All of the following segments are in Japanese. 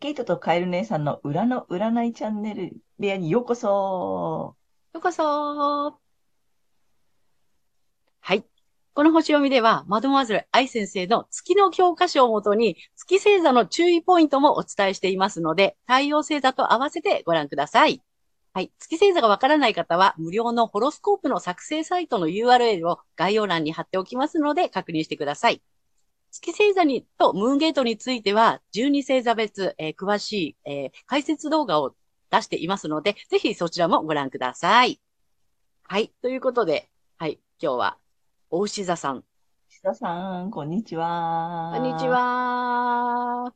ケイトとカエル姉さんの裏の占いチャンネル部屋にようこそ。ようこそはい。この星読みでは、マドモアゼル愛先生の月の教科書をもとに、月星座の注意ポイントもお伝えしていますので、太陽星座と合わせてご覧ください。はい。月星座がわからない方は、無料のホロスコープの作成サイトの URL を概要欄に貼っておきますので、確認してください。月星座にとムーンゲートについては、12星座別、えー詳しい、えー解説動画を出していますので、ぜひそちらもご覧ください。はい。ということで、はい。今日は、大志座さん。石田さん、こんにちは。こんにち。は。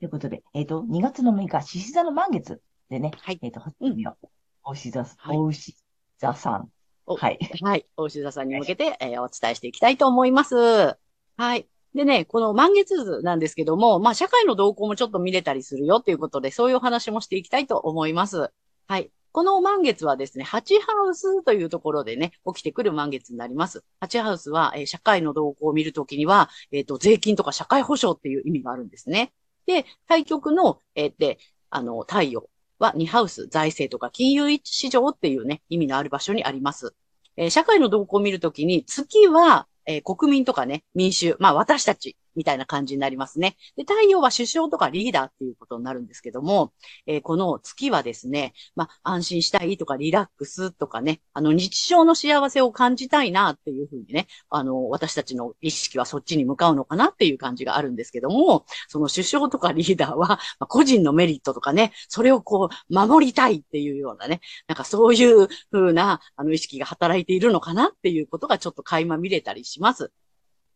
ということで、えっ、と、2月の6日、獅子座の満月でね、はい。えっ、と、初めを、お牛座、はいお牛座さん。おはい。はい。大志座さんに向けて、えーお伝えしていきたいと思います。はい。でね、この満月図なんですけども、まあ、社会の動向もちょっと見れたりするよっていうことで、そういうお話もしていきたいと思います。はい。この満月はですね、8ハウスというところでね、起きてくる満月になります。8ハウスは、えー社会の動向を見るときには、えっ、と、税金とか社会保障っていう意味があるんですね。で、対極の、えーで、あの、太陽は2ハウス、財政とか金融市場っていうね、意味のある場所にあります。えー社会の動向を見るときに、月は、えー国民とかね、民衆、まあ私たちみたいな感じになりますね。で、太陽は首相とかリーダーっていうことになるんですけども、えーこの月はですね、まあ安心したいとかリラックスとかね、あの日常の幸せを感じたいなっていうふうにね、あの私たちの意識はそっちに向かうのかなっていう感じがあるんですけども、その首相とかリーダーは、まあ個人のメリットとかね、それをこう守りたいっていうようなね、なんかそういう風な、あの、意識が働いているのかなっていうことがちょっと垣間見れたりします。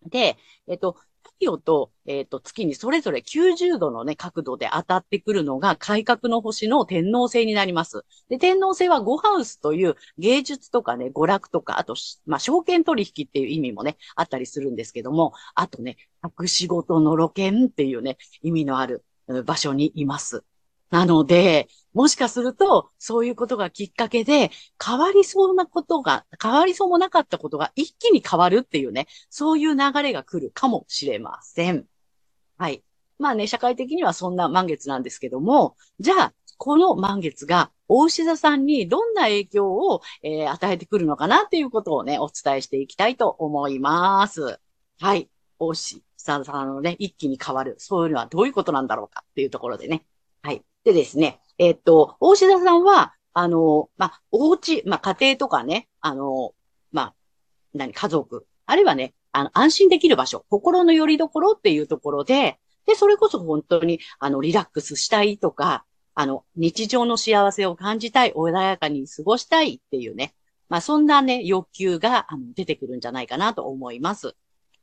で、えっと、太陽と、えっと、月にそれぞれ90度のね、角度で当たってくるのが改革の星の天皇星になります。で、天皇星はゴハウスという芸術とかね、娯楽とか、あと、まあ、証券取引っていう意味もね、あったりするんですけども、あとね、隠し事の露見っていうね、意味のある場所にいます。なので、もしかすると、そういうことがきっかけで、変わりそうなことが、変わりそうもなかったことが一気に変わるっていうね、そういう流れが来るかもしれません。はい。まあね、社会的にはそんな満月なんですけども、じゃあ、この満月が、大牛座さんにどんな影響を、えー与えてくるのかなっていうことをね、お伝えしていきたいと思います。はい。大牛座さんのね、一気に変わる。そういうのはどういうことなんだろうかっていうところでね。はい。でですね、えっと、大志田さんは、あの、まあ、お家、まあ、家庭とかね、あの、まあ、何、家族、あるいはね、あの、安心できる場所、心の拠り所っていうところで、で、それこそ本当に、あの、リラックスしたいとか、あの、日常の幸せを感じたい、穏やかに過ごしたいっていうね、まあ、そんなね、欲求が、あの、出てくるんじゃないかなと思います。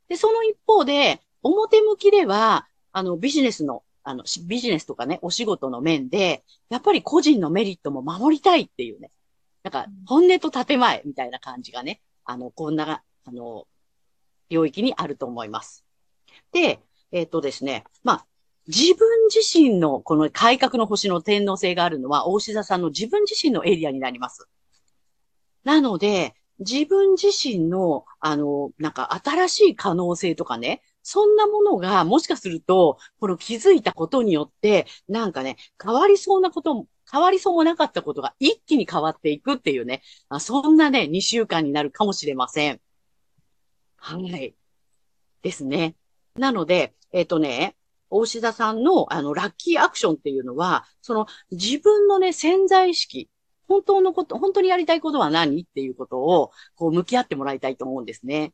で、その一方で、表向きでは、あの、ビジネスの、あの、しビジネスとかね、お仕事の面で、やっぱり個人のメリットも守りたいっていうね。なんか、本音と建前みたいな感じがね、あの、こんな、あの、領域にあると思います。で、えっ、とですね、まあ、自分自身のこの改革の星の天皇星があるのは、大志座さんの自分自身のエリアになります。なので、自分自身の、あの、なんか新しい可能性とかね、そんなものがもしかすると、この気づいたことによって、なんかね、変わりそうなことも、変わりそうもなかったことが一気に変わっていくっていうね、あそんなね、2週間になるかもしれません。はい。ですね。なので、えっ、とね、大志田さんの、あの、ラッキーアクションっていうのは、その、自分のね、潜在意識、本当のこと、本当にやりたいことは何っていうことを、こう、向き合ってもらいたいと思うんですね。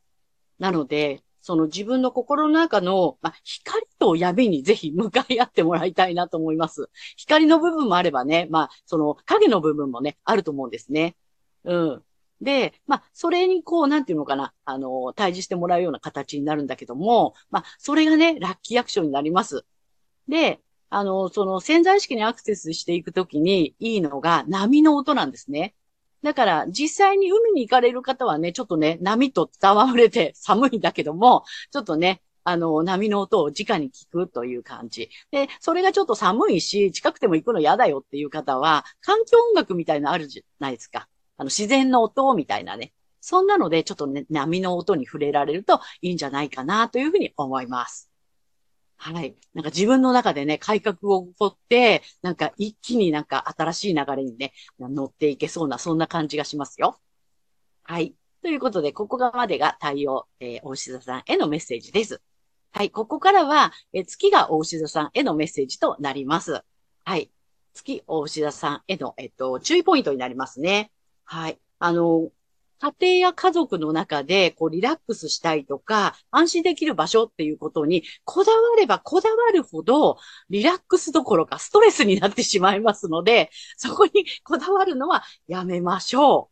なので、その自分の心の中の、まあ、光と闇にぜひ向かい合ってもらいたいなと思います。光の部分もあればね、まあ、その影の部分もね、あると思うんですね。うん。で、まあ、それにこう、なんていうのかな、あの、対峙してもらうような形になるんだけども、まあ、それがね、ラッキーアクションになります。で、あの、その潜在意識にアクセスしていくときにいいのが波の音なんですね。だから実際に海に行かれる方はね、ちょっとね、波と伝われて 寒いんだけども、ちょっとね、あの、波の音を直に聞くという感じ。で、それがちょっと寒いし、近くても行くの嫌だよっていう方は、環境音楽みたいなのあるじゃないですか。あの、自然の音みたいなね。そんなので、ちょっとね、波の音に触れられるといいんじゃないかなというふうに思います。はい。なんか自分の中でね、改革を起こって、なんか一気になんか新しい流れにね、乗っていけそうな、そんな感じがしますよ。はい。ということで、ここがまでが太陽、えー、大志座さんへのメッセージです。はい、ここからは、え月が大牛座さんへのメッセージとなります。はい。月大牛座さんへの、えっと、注意ポイントになりますね。はい。あの、家庭や家族の中で、こう、リラックスしたいとか、安心できる場所っていうことに、こだわればこだわるほど、リラックスどころかストレスになってしまいますので、そこにこだわるのはやめましょ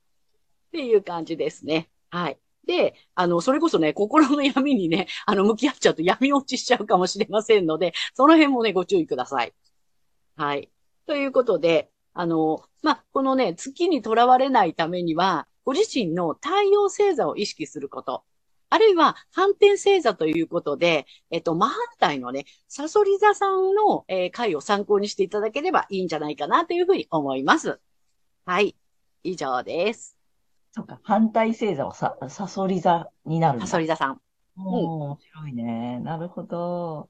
う。っていう感じですね。はい。で、あの、それこそね、心の闇にね、あの、向き合っちゃうと闇落ちしちゃうかもしれませんので、その辺もね、ご注意ください。はい。ということで、あの、まあ、このね、月にとらわれないためには、ご自身の太陽星座を意識すること。あるいは、反転星座ということで、えっと、真反対のね、サソリ座さんの、えー、回を参考にしていただければいいんじゃないかなというふうに思います。はい。以上です。そうか、反対星座はさ、サソリ座になる。サソリ座さん。うん、面白いね。なるほど。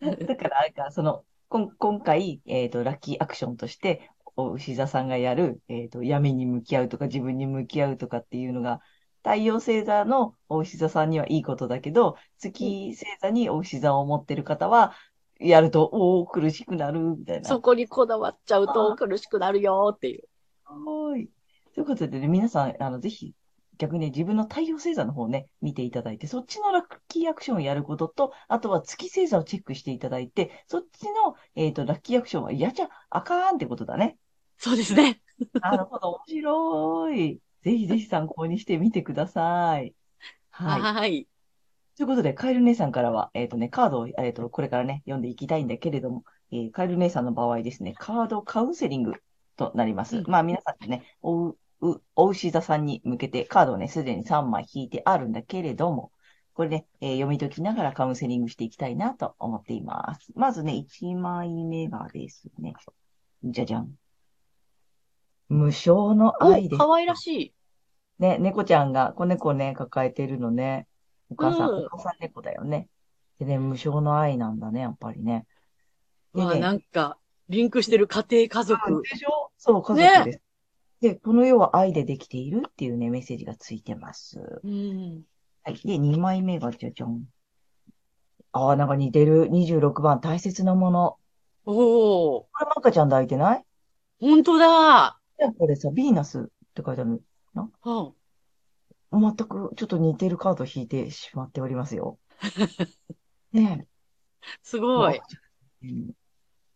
だから、なんか、その、こん今回、えっ、ー、と、ラッキーアクションとして、お牛座さんがやる、えっ、ー、と、闇に向き合うとか、自分に向き合うとかっていうのが、太陽星座のお牛座さんにはいいことだけど、月星座にお牛座を持ってる方は、やると、おお、苦しくなる、みたいな。そこにこだわっちゃうと苦しくなるよっていう。はい。ということでね、皆さん、あの、ぜひ、逆に自分の太陽星座の方をね、見ていただいて、そっちのラッキーアクションをやることと、あとは月星座をチェックしていただいて、そっちの、えっ、ー、と、ラッキーアクションはやっちゃあかんってことだね。そうですね。なるほど、面白い。ぜひぜひ参考にしてみてください。はい。はい。ということで、カエル姉さんからは、えっ、ー、とね、カードを、えっ、ー、と、これからね、読んでいきたいんだけれども、えー、カエル姉さんの場合ですね、カードカウンセリングとなります。うん、まあ、皆さんね、おう、お牛座さんに向けてカードをね、すでに3枚引いてあるんだけれども、これね、えー、読み解きながらカウンセリングしていきたいなと思っています。まずね、1枚目がですね、じゃじゃん。無償の愛です。か？わいらしい。ね、猫ちゃんが子猫ね、抱えてるのね。お母さん、うん、お母さん猫だよね。でね、無償の愛なんだね、やっぱりね。でねまあ、なんか、リンクしてる家庭、家族。でしょ？そう、家族です。ねで、この世は愛でできているっていうね、メッセージがついてます。うん。はい。で、2枚目がじゃじゃん。ああ、なんか似てる。26番、大切なもの。おお。これマカちゃん抱いてない？本当だ。これさ、ヴィーナスって書いてあるな。うん。全くちょっと似てるカード引いてしまっておりますよ。ねえ。すごい。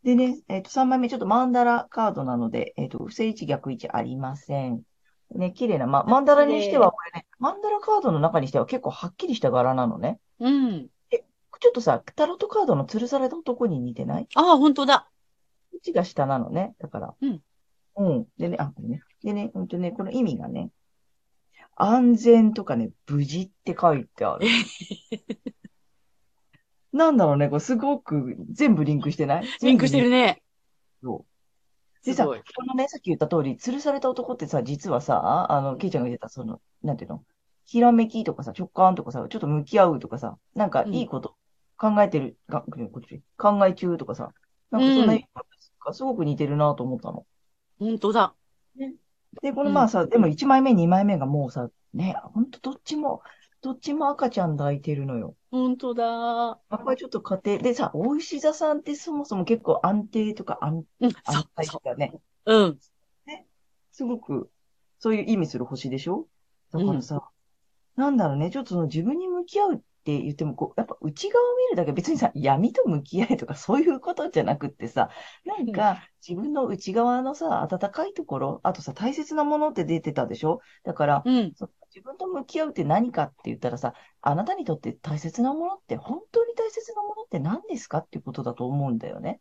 でね、えっ、ー、と、3枚目、ちょっとマンダラカードなので、えっ、ー、と、不正位置逆位置ありません。ね、綺麗な、ま、マンダラにしては、これね、マンダラカードの中にしては結構はっきりした柄なのね。うん。え、ちょっとさ、タロットカードの吊るされた男に似てない？ああ、本当だ。位置が下なのね。だから。うん。うん。でね、あ、これね。でね、ほんとね、この意味がね、安全とかね、無事って書いてある。なんだろうね、これすごく全部リンクしてない？リンクしてるね。そう。でさ、このね、さっき言った通り、吊るされた男ってさ、実はさ、あの、ケイちゃんが言ってた、その、なんていうの？ひらめきとかさ、直感とかさ、ちょっと向き合うとかさ、なんかいいこと考えてる、うん、考え中とかさ、なんかそんな意味がすごく似てるなと思ったの。本当だ。ね、で、このまあさ、うん、でも1枚目、2枚目がもうさ、ね、ほんとどっちも、どっちも赤ちゃん抱いてるのよ。本当だ。やっぱりちょっと家庭。でさ、大石座さんってそもそも結構安定とか安,、うん、安泰とかね。うん。ね。すごく、そういう意味する星でしょ？だからさ、うん、なんだろうね、ちょっとその自分に向き合うって言っても、こう、やっぱ内側を見るだけ別にさ、闇と向き合いとかそういうことじゃなくってさ、なんか自分の内側のさ、温かいところ、あとさ、大切なものって出てたでしょ？だから、うん、自分と向き合うって何かって言ったらさ、あなたにとって大切なものって、本当に大切なものって何ですかっていうことだと思うんだよね。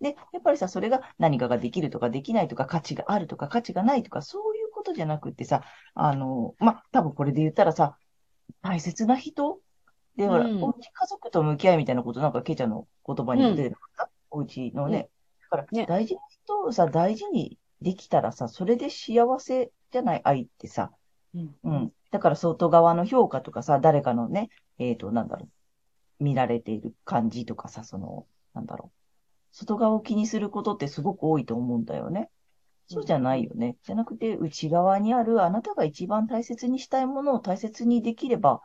で、やっぱりさ、それが何かができるとかできないとか価値があるとか価値がないとかそういうことじゃなくってさ、あの、まあ、多分これで言ったらさ、大切な人で、ほら、うんおうち家族と向き合いみたいなことなんかケイちゃんの言葉にも出てるから、おうちのね。だから、ね大事な人をさ、大事にできたらさ、それで幸せじゃない愛ってさ、うん。うん。だから外側の評価とかさ、誰かのね、えっと、なんだろう、見られている感じとかさ、その、なんだろう。外側を気にすることってすごく多いと思うんだよね。そうじゃないよね。じゃなくて、内側にあるあなたが一番大切にしたいものを大切にできれば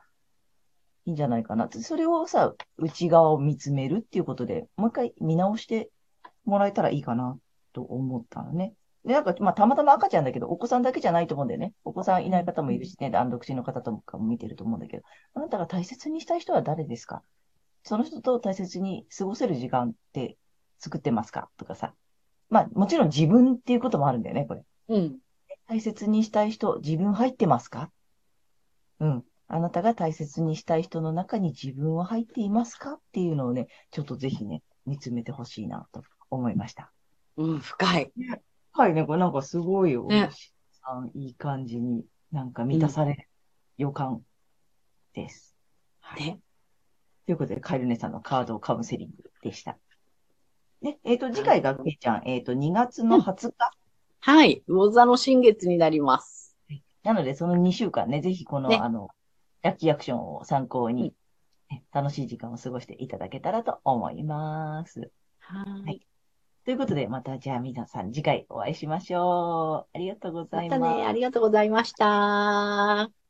いいんじゃないかな。それをさ、内側を見つめるっていうことで、もう一回見直してもらえたらいいかなと思ったのね。で、なんか、まあ、たまたま赤ちゃんだけど、お子さんだけじゃないと思うんだよね。お子さんいない方もいるしね、断独身の方とかも見てると思うんだけど、あなたが大切にしたい人は誰ですか？その人と大切に過ごせる時間って作ってますか？とかさ。まあ、もちろん自分っていうこともあるんだよね、これ。うん。大切にしたい人、自分入ってますか？うん。あなたが大切にしたい人の中に自分は入っていますか？っていうのをね、ちょっとぜひね、見つめてほしいなと思いました。うん、深い。はいね、これなんかすごいよ。ねさんいい感じになんか満たされる予感です。はい。ね。ということで、カエルネさんのカードカウンセリングでした。ね、えっ、と、次回がケイちゃん、えっ、と、2月の20日。はい。魚座の新月になります。なので、その2週間ね、ぜひこの、ねあの、ラッキーアクションを参考に、ね楽しい時間を過ごしていただけたらと思います。ははいということで、またじゃあ皆さん次回お会いしましょう。ありがとうございます。またね、ありがとうございました。